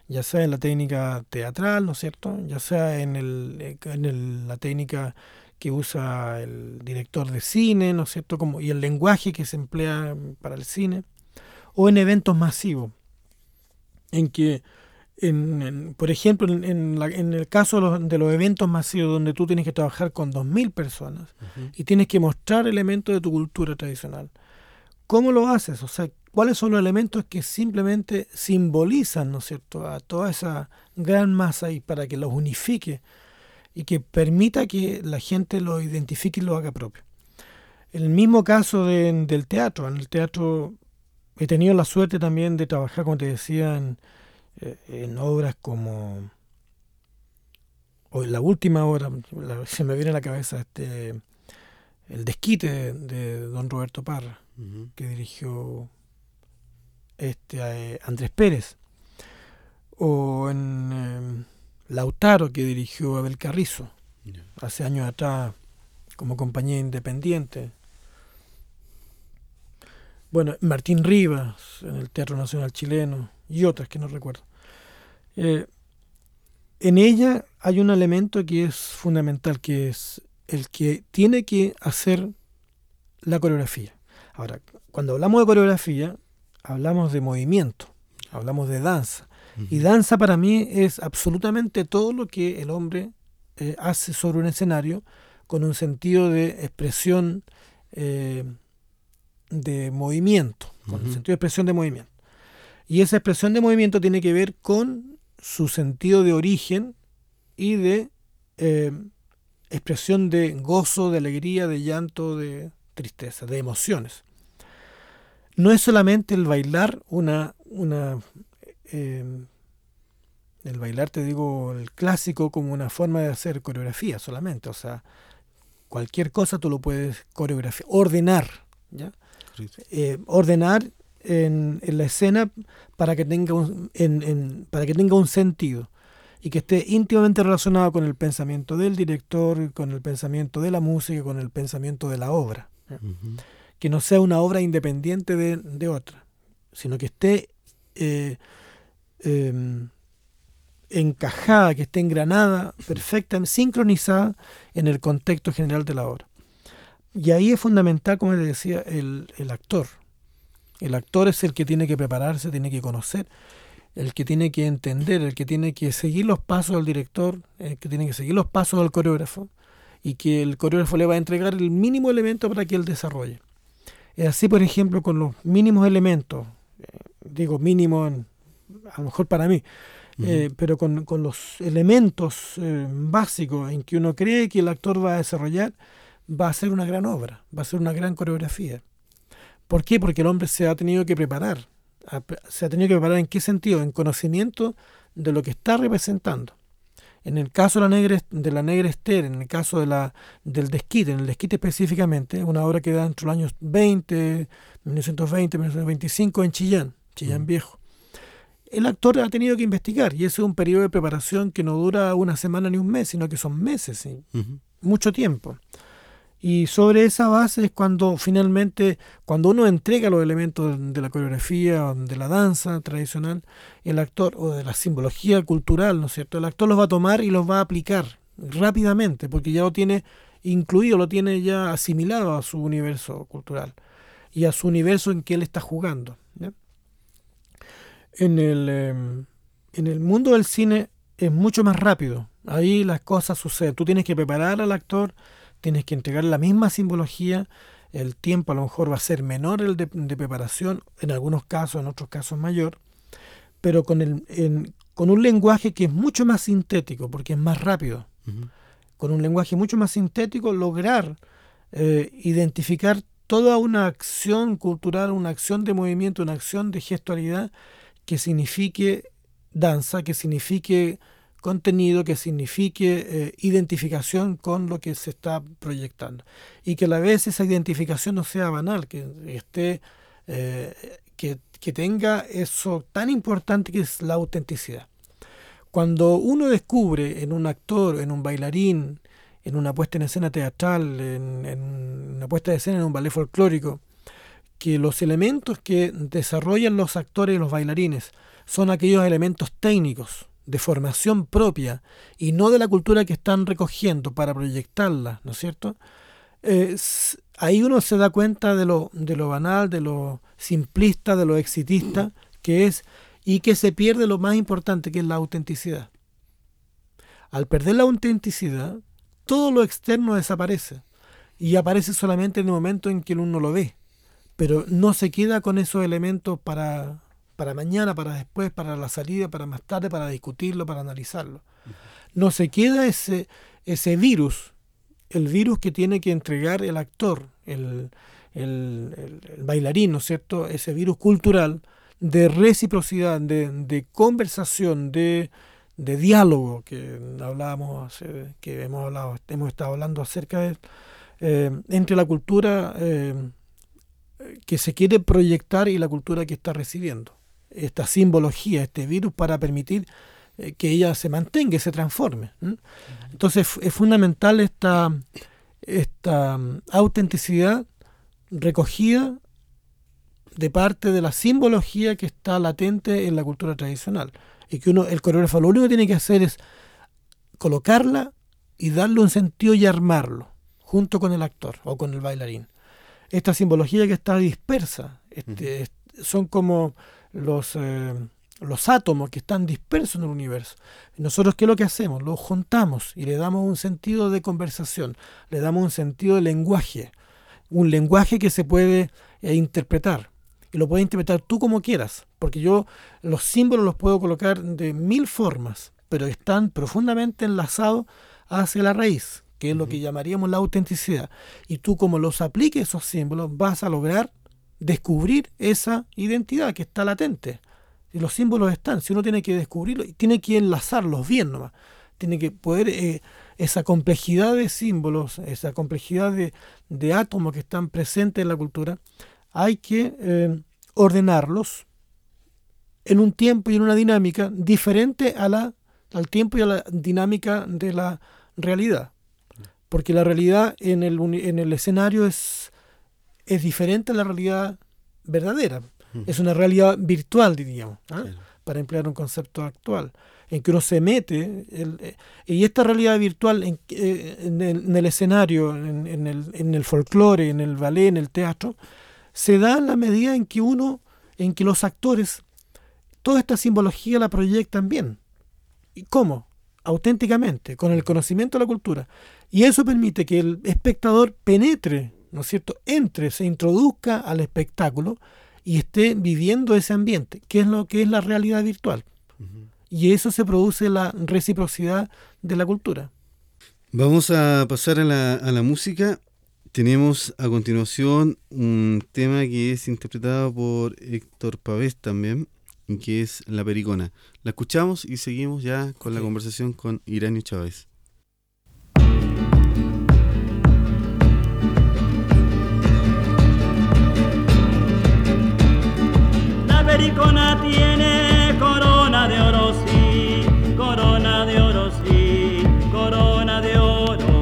ya sea en la técnica teatral, ¿no es cierto? Ya sea en, el, eh, en el- la técnica que usa el director de cine, ¿no es cierto? Como, y el lenguaje que se emplea para el cine, o en eventos masivos, en que, en, en- por ejemplo, en, en la- en el caso de los, de los eventos masivos donde tú tienes que trabajar con 2.000 personas y tienes que mostrar elementos de tu cultura tradicional, ¿cómo lo haces? O sea, ¿cuáles son los elementos que simplemente simbolizan, ¿no es cierto?, a toda esa gran masa y para que los unifique y que permita que la gente lo identifique y lo haga propio. El mismo caso de- del teatro. En el teatro he tenido la suerte también de trabajar, como te decía, en, eh, en obras como... O en la última obra, la- se me viene a la cabeza este, el desquite de, de don Roberto Parra que dirigió este eh, Andrés Pérez. O en eh, Lautaro que dirigió Abel Carrizo hace años atrás como compañía independiente bueno Martín Rivas en el Teatro Nacional Chileno y otras que no recuerdo. Eh, en ella hay un elemento que es fundamental que es el que tiene que hacer la coreografía. Ahora, cuando hablamos de coreografía, hablamos de movimiento, hablamos de danza. Y danza para mí es absolutamente todo lo que el hombre eh, hace sobre un escenario con un sentido de expresión eh, de movimiento, con Ujú. sentido de expresión de movimiento. Y esa expresión de movimiento tiene que ver con su sentido de origen y de eh, expresión de gozo, de alegría, de llanto, de tristeza, de emociones. No es solamente el bailar una, una eh, el bailar, te digo, el clásico como una forma de hacer coreografía solamente. O sea, cualquier cosa tú lo puedes coreografiar, ordenar, ¿ya? Eh, ordenar en, en la escena para que tenga un, en- en- para que tenga un sentido y que esté íntimamente relacionado con el pensamiento del director, con el pensamiento de la música, con el pensamiento de la obra. que no sea una obra independiente de, de otra, sino que esté eh, em, encajada, que esté engranada, perfecta, sincronizada en el contexto general de la obra. Y ahí es fundamental, como les decía, el, el actor. El actor es el que tiene que prepararse, tiene que conocer, el que tiene que entender, el que tiene que seguir los pasos del director, el que tiene que seguir los pasos del coreógrafo y que el coreógrafo le va a entregar el mínimo elemento para que él desarrolle. Es así, por ejemplo, con los mínimos elementos, eh, digo mínimo en- a lo mejor para mí, eh, pero con, con los elementos eh, básicos en que uno cree que el actor va a desarrollar, va a ser una gran obra, va a ser una gran coreografía. ¿Por qué? Porque el hombre se ha tenido que preparar. Se ha tenido que preparar en qué sentido? En conocimiento de lo que está representando. En el caso de la negra, de la negra Esther, en el caso de la, del desquite, en el desquite específicamente, una obra que da entre los años 20, 1920, 1925 en Chillán, Chillán Ujú. Viejo. El actor ha tenido que investigar y ese es un periodo de preparación que no dura una semana ni un mes, sino que son meses, mucho tiempo. Y sobre esa base es cuando finalmente, cuando uno entrega los elementos de la coreografía, de la danza tradicional, el actor, o de la simbología cultural, ¿no es cierto? El actor los va a tomar y los va a aplicar rápidamente, porque ya lo tiene incluido, lo tiene ya asimilado a su universo cultural y a su universo en que él está jugando. En, el, em, en el mundo del cine es mucho más rápido. Ahí las cosas suceden. Tú tienes que preparar al actor, tienes que entregar la misma simbología, el tiempo a lo mejor va a ser menor el de, de preparación, en algunos casos, en otros casos mayor, pero con, el, en- con un lenguaje que es mucho más sintético, porque es más rápido. Con un lenguaje mucho más sintético, lograr eh, identificar toda una acción cultural, una acción de movimiento, una acción de gestualidad que signifique danza, que signifique contenido, que signifique eh, identificación con lo que se está proyectando. Y que a la vez esa identificación no sea banal, que esté, eh, que, que tenga eso tan importante que es la autenticidad. Cuando uno descubre en un actor, en un bailarín, en una puesta en escena teatral, en, en una puesta de escena en un ballet folclórico, que los elementos que desarrollan los actores y los bailarines son aquellos elementos técnicos de formación propia y no de la cultura que están recogiendo para proyectarla, ¿no es cierto? Eh, ahí uno se da cuenta de lo, de lo banal, de lo simplista, de lo exitista que es y que se pierde lo más importante que es la autenticidad. Al perder la autenticidad, todo lo externo desaparece y aparece solamente en el momento en que uno lo ve, pero no se queda con esos elementos para, para mañana, para después, para la salida, para más tarde, para discutirlo, para analizarlo. No se queda ese, ese virus, el virus que tiene que entregar el actor, el, el- el- el bailarín, ¿no es cierto? Ese virus cultural de reciprocidad, de, de conversación, de, de diálogo que hablábamos, hace- que hemos hablado, hemos estado hablando acerca de eh, entre la cultura eh, que se quiere proyectar y la cultura que está recibiendo. Esta simbología, este virus para permitir eh, que ella se mantenga se transforme. Entonces es fundamental esta, esta mm, autenticidad recogida de parte de la simbología que está latente en la cultura tradicional. Y que uno, el coreógrafo lo único que tiene que hacer es colocarla y darle un sentido y armarlo, junto con el actor o con el bailarín. Esta simbología que está dispersa, este, es- son como los, eh, los átomos que están dispersos en el universo. Nosotros, ¿qué es lo que hacemos? Los juntamos y le damos un sentido de conversación, le damos un sentido de lenguaje, un lenguaje que se puede eh, interpretar. Y lo puedes interpretar tú como quieras, porque yo los símbolos los puedo colocar de mil formas, pero están profundamente enlazados hacia la raíz, que es lo que llamaríamos la autenticidad. Y tú como los apliques esos símbolos vas a lograr descubrir esa identidad que está latente. Y los símbolos están, si uno tiene que descubrirlos, tiene que enlazarlos bien nomás. Tiene que poder, eh, esa complejidad de símbolos, esa complejidad de, de átomos que están presentes en la cultura, hay que eh, ordenarlos en un tiempo y en una dinámica diferente a la, al tiempo y a la dinámica de la realidad. Porque la realidad en el, en el escenario es, es diferente a la realidad verdadera. Es una realidad virtual, diríamos, ¿ah? Claro. para emplear un concepto actual, en que uno se mete, el- eh, y esta realidad virtual en, eh, en el, en el escenario, en, en el, en el folclore, en el ballet, en el teatro, se da en la medida en que uno, en que los actores, toda esta simbología la proyectan bien. ¿Y cómo? Auténticamente, con el conocimiento de la cultura. Y eso permite que el espectador penetre, ¿no es cierto?, entre, se introduzca al espectáculo y esté viviendo ese ambiente, que es lo que es la realidad virtual. Y eso se produce la reciprocidad de la cultura. Vamos a pasar a la, a la música. Tenemos a continuación un tema que es interpretado por Héctor Pavés también, que es La Pericona. La escuchamos y seguimos ya con la conversación con Iranio Chávez. Pericona tiene corona de oro, sí, corona de oro, sí, corona de oro,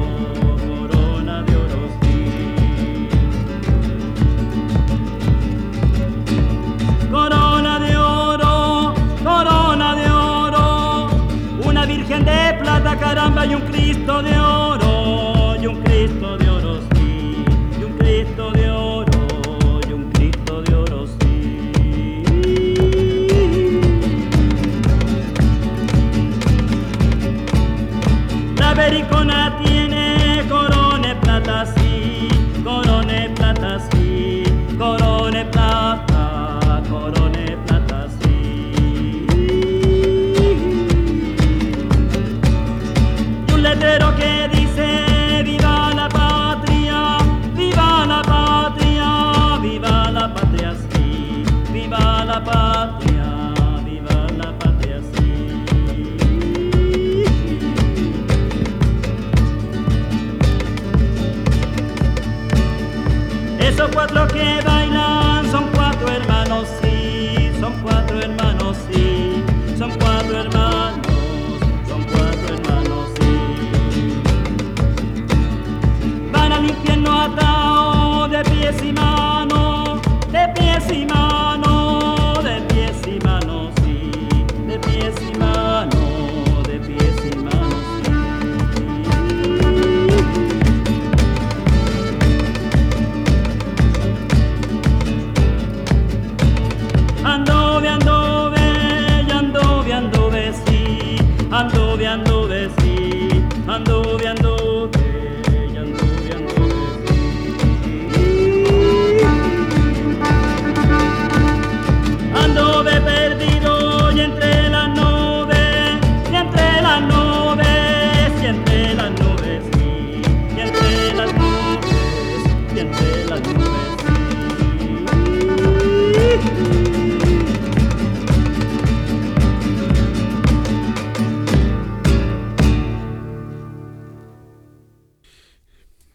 corona de oro, sí. Corona de oro, corona de oro, una virgen de plata, caramba, y un Cristo de oro,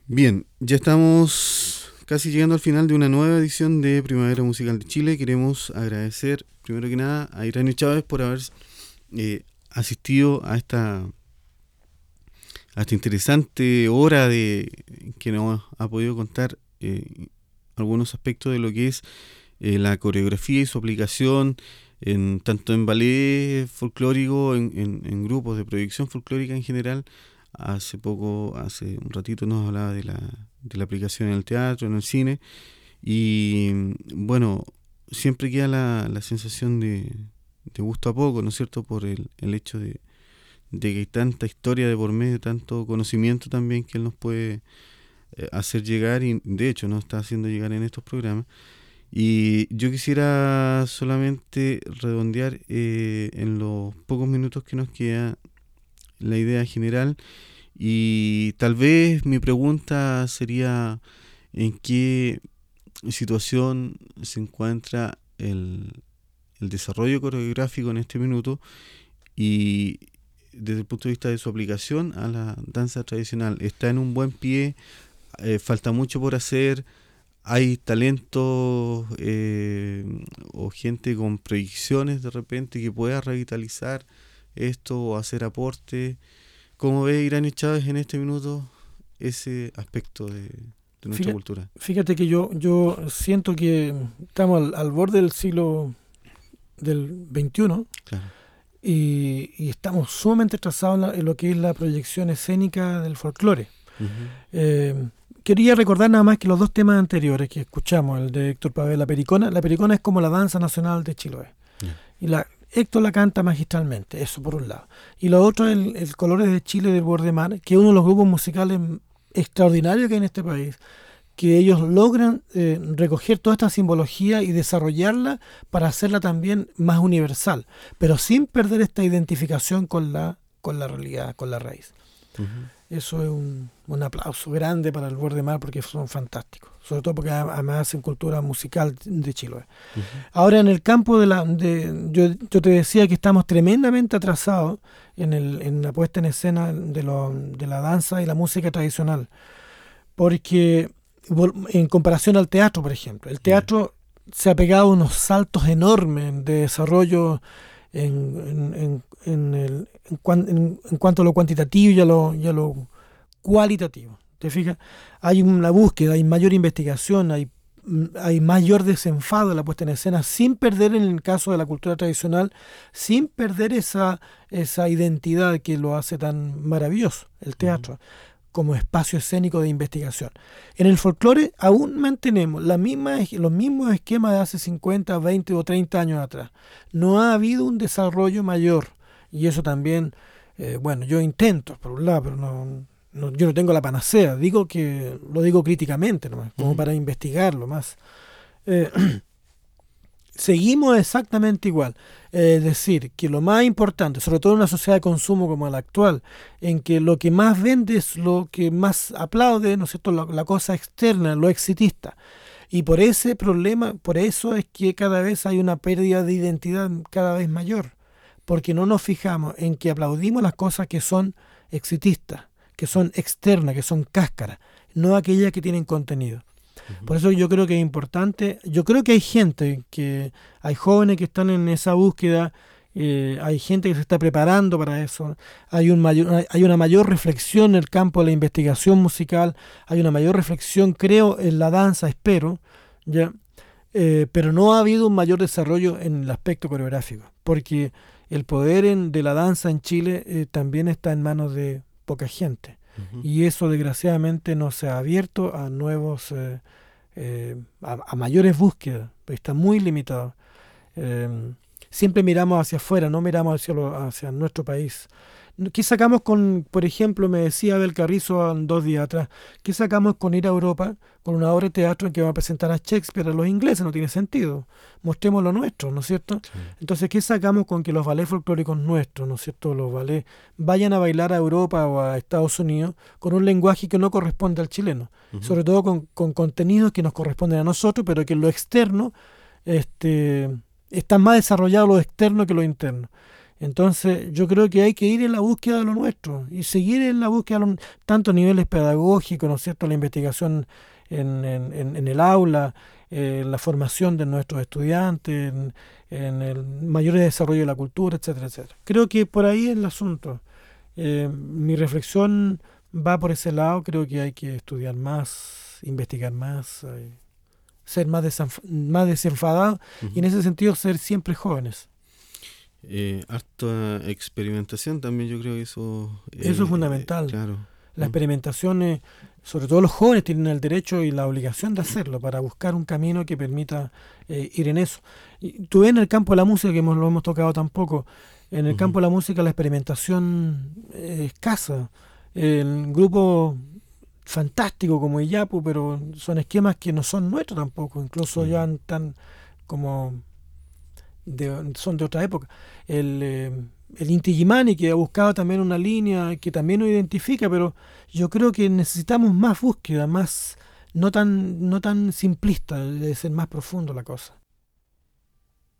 Bien, ya estamos casi llegando al final de una nueva edición de Primavera Musical de Chile. Queremos agradecer, primero que nada, a Irene Chávez por haber eh, asistido a esta, a esta interesante hora de que nos ha podido contar eh, algunos aspectos de lo que es eh, la coreografía y su aplicación en, tanto en ballet folclórico, en, en- en grupos de proyección folclórica en general. Hace poco, hace un ratito nos hablaba de la, de la aplicación en el teatro, en el cine. Y bueno, siempre queda la, la sensación de, de gusto a poco, ¿no es cierto? Por el, el hecho de, de que hay tanta historia de por medio, tanto conocimiento también que él nos puede eh, hacer llegar y de hecho nos está haciendo llegar en estos programas. Y yo quisiera solamente redondear eh, en los pocos minutos que nos queda la idea general y tal vez mi pregunta sería en qué situación se encuentra el, el desarrollo coreográfico en este minuto y desde el punto de vista de su aplicación a la danza tradicional. ¿Está en un buen pie? Eh, ¿Falta mucho por hacer? ¿Hay talentos eh, o gente con proyecciones de repente que pueda revitalizar esto o hacer aporte? ¿Cómo ve Irán Chávez en este minuto ese aspecto de, de nuestra Fíjate- cultura? Fíjate que yo, yo siento que estamos al, al borde del siglo del XXI Claro. y, y estamos sumamente trazados en, la- en lo que es la proyección escénica del folclore. Ujú. Eh, quería recordar nada más que los dos temas anteriores que escuchamos, el de Héctor Pavel, la pericona. La pericona es como la danza nacional de Chiloé. Ya. Y la, Héctor la canta magistralmente, eso por un lado. Y lo otro, el, el Colores de Chile del Bordemar, que es uno de los grupos musicales extraordinarios que hay en este país, que ellos logran eh, recoger toda esta simbología y desarrollarla para hacerla también más universal, pero sin perder esta identificación con la, con la realidad, con la raíz. Eso es un, un aplauso grande para el Borde Mar porque son fantásticos. Sobre todo porque además hacen cultura musical de. Ujú. Ahora en el campo de la... De, yo, yo te decía que estamos tremendamente atrasados en, el, en la puesta en escena de, lo- de la danza y la música tradicional. Porque en comparación al teatro, por ejemplo, el teatro se ha pegado unos saltos enormes de desarrollo en, en- en- el- en en- cuanto a lo cuantitativo y a lo, y lo cualitativo. ¿Te fijas? Hay una búsqueda, hay mayor investigación, hay, mm, hay mayor desenfado en la puesta en escena, sin perder en el caso de la cultura tradicional, sin perder esa, esa identidad que lo hace tan maravilloso, el teatro, como espacio escénico de investigación. En el folclore aún mantenemos la misma, los mismos esquemas de hace 50, 20 o 30 años atrás. No ha habido un desarrollo mayor. Y eso también, eh, bueno, yo intento, por un lado, pero no, no- yo no tengo la panacea. Digo que lo digo críticamente nomás, como Ujú. para investigarlo más. Eh, (clears throat) seguimos exactamente igual. Es decir, que lo más importante, sobre todo en una sociedad de consumo como la actual, en que lo que más vende es lo que más aplaude, ¿no es cierto?, la, la cosa externa, lo exitista. Y por ese problema, por eso es que cada vez hay una pérdida de identidad cada vez mayor, porque no nos fijamos en que aplaudimos las cosas que son exitistas, que son externas, que son cáscaras, no aquellas que tienen contenido. Por eso yo creo que es importante, yo creo que hay gente, que hay jóvenes que están en esa búsqueda, eh, hay gente que se está preparando para eso, hay, un mayor, hay una mayor reflexión en el campo de la investigación musical, hay una mayor reflexión, creo, en la danza, espero, ¿ya? Eh, pero no ha habido un mayor desarrollo en el aspecto coreográfico, porque el poder de la danza en Chile eh, también está en manos de poca gente. Y eso desgraciadamente no se ha abierto a nuevos, eh, eh, a, mayores búsquedas, está muy limitado. Eh, siempre miramos hacia afuera, no miramos hacia nuestro país. ¿Qué sacamos con, por ejemplo, me decía Abel Carrizo dos días atrás, qué sacamos con ir a Europa con una obra de teatro en que va a presentar a Shakespeare a los ingleses? No tiene sentido. Mostremos lo nuestro, ¿no es cierto? Entonces, ¿qué sacamos con que los ballets folclóricos nuestros, ¿no es cierto? Los ballets vayan a bailar a Europa o a Estados Unidos con un lenguaje que no corresponde al chileno, sobre todo con, con contenidos que nos corresponden a nosotros, pero que en lo externo este, está más desarrollado lo externo que lo interno. Entonces, yo creo que hay que ir en la búsqueda de lo nuestro y seguir en la búsqueda, de lo- tanto a niveles pedagógicos, ¿no es cierto?, la investigación en, en- en- en el aula, eh, la formación de nuestros estudiantes, en, en el mayor desarrollo de la cultura, etcétera, etcétera. Creo que por ahí es el asunto. Eh, mi reflexión va por ese lado, creo que hay que estudiar más, investigar más, eh, ser más, más desenfadados y en ese sentido ser siempre jóvenes. Eh, harta experimentación también, yo creo que eso... Eso es fundamental. claro. La Mm. experimentación, eh, sobre todo los jóvenes, tienen el derecho y la obligación de hacerlo para buscar un camino que permita eh, ir en eso. Y tú ves en el campo de la música, que hemos, lo hemos tocado tampoco, en el campo de la música la experimentación es escasa. El grupo fantástico como Iyapu, pero son esquemas que no son nuestros tampoco, incluso Mm. ya están como de- son de otra época. El, eh, el Inti Illimani, que ha buscado también una línea que también nos identifica, pero yo creo que necesitamos más búsqueda, más no tan no tan simplista, debe ser más profundo la cosa.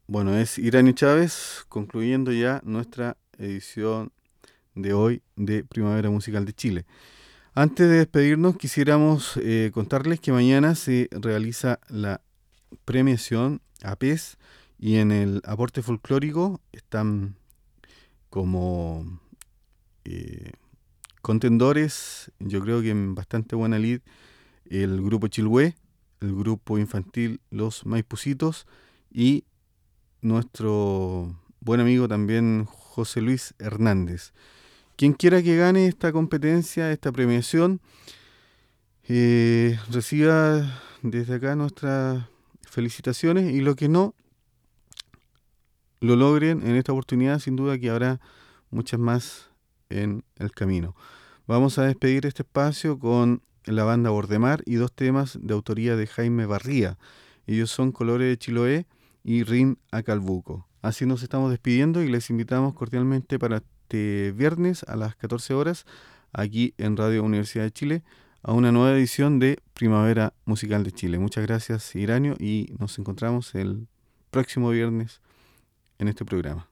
Bueno, es Irani Chávez concluyendo ya nuestra edición de hoy de Primavera Musical de Chile. Antes de despedirnos, quisiéramos eh, contarles que mañana se realiza la premiación APES y en el aporte folclórico están como eh, contendores, yo creo que en bastante buena lid, el grupo Chilhué, el grupo infantil Los Maipucitos y nuestro buen amigo también José Luis Hernández. Quien quiera que gane esta competencia, esta premiación, eh, reciba desde acá nuestras felicitaciones y lo que no lo logren en esta oportunidad, sin duda que habrá muchas más en el camino. Vamos a despedir este espacio con la banda Bordemar y dos temas de autoría de Jaime Barría. Ellos son Colores de Chiloé y Rin a Calbuco. Así nos estamos despidiendo y les invitamos cordialmente para este viernes a las 14 horas aquí en Radio Universidad de Chile a una nueva edición de Primavera Musical de Chile. Muchas gracias Iranio y nos encontramos el próximo viernes en este programa.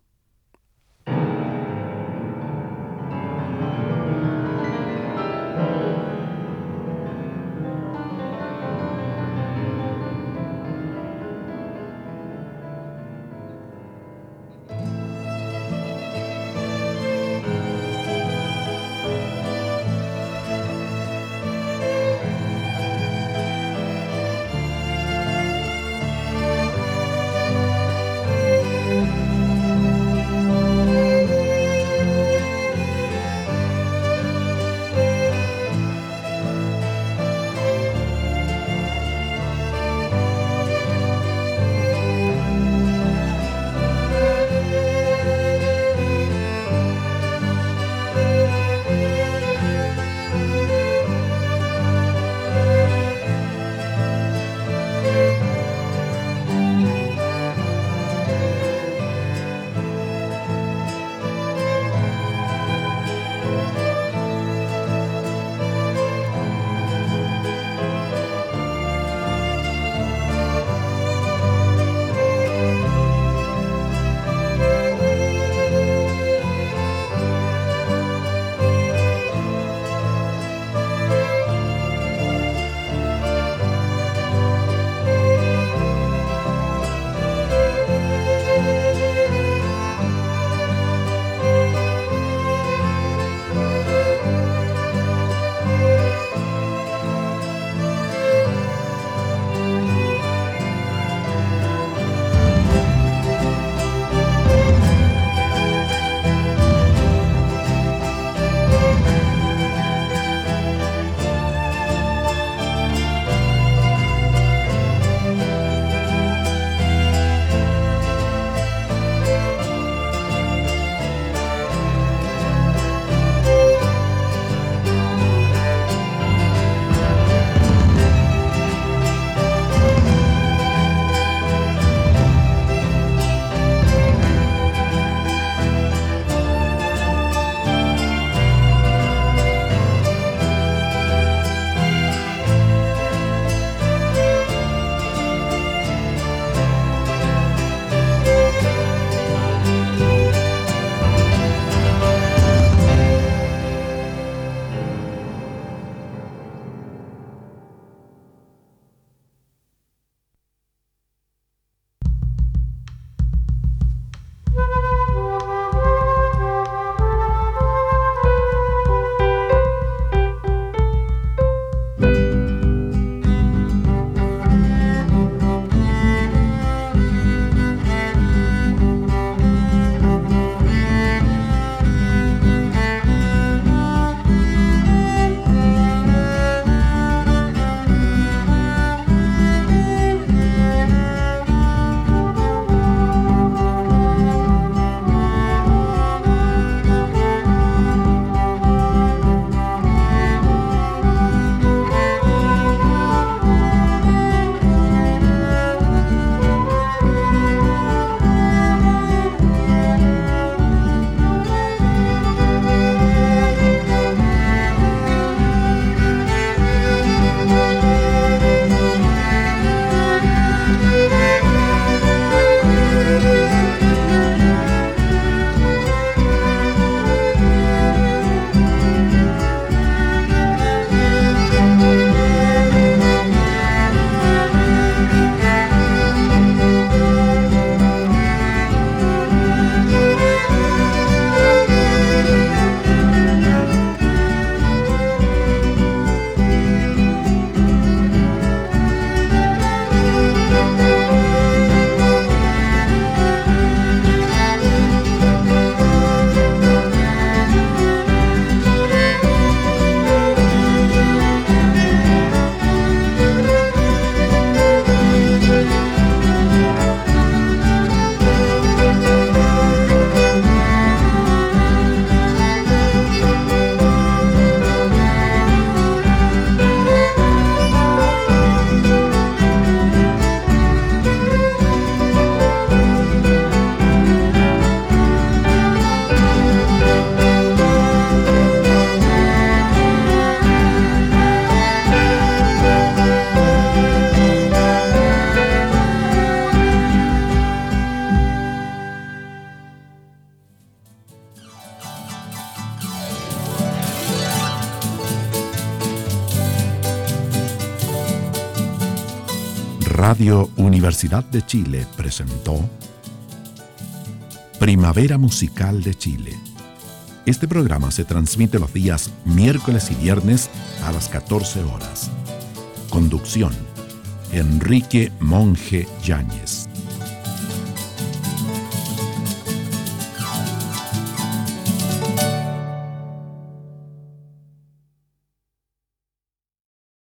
Universidad de Chile presentó Primavera Musical de Chile. Este programa se transmite los días miércoles y viernes a las 14 horas. Conducción. Enrique Monje Yáñez.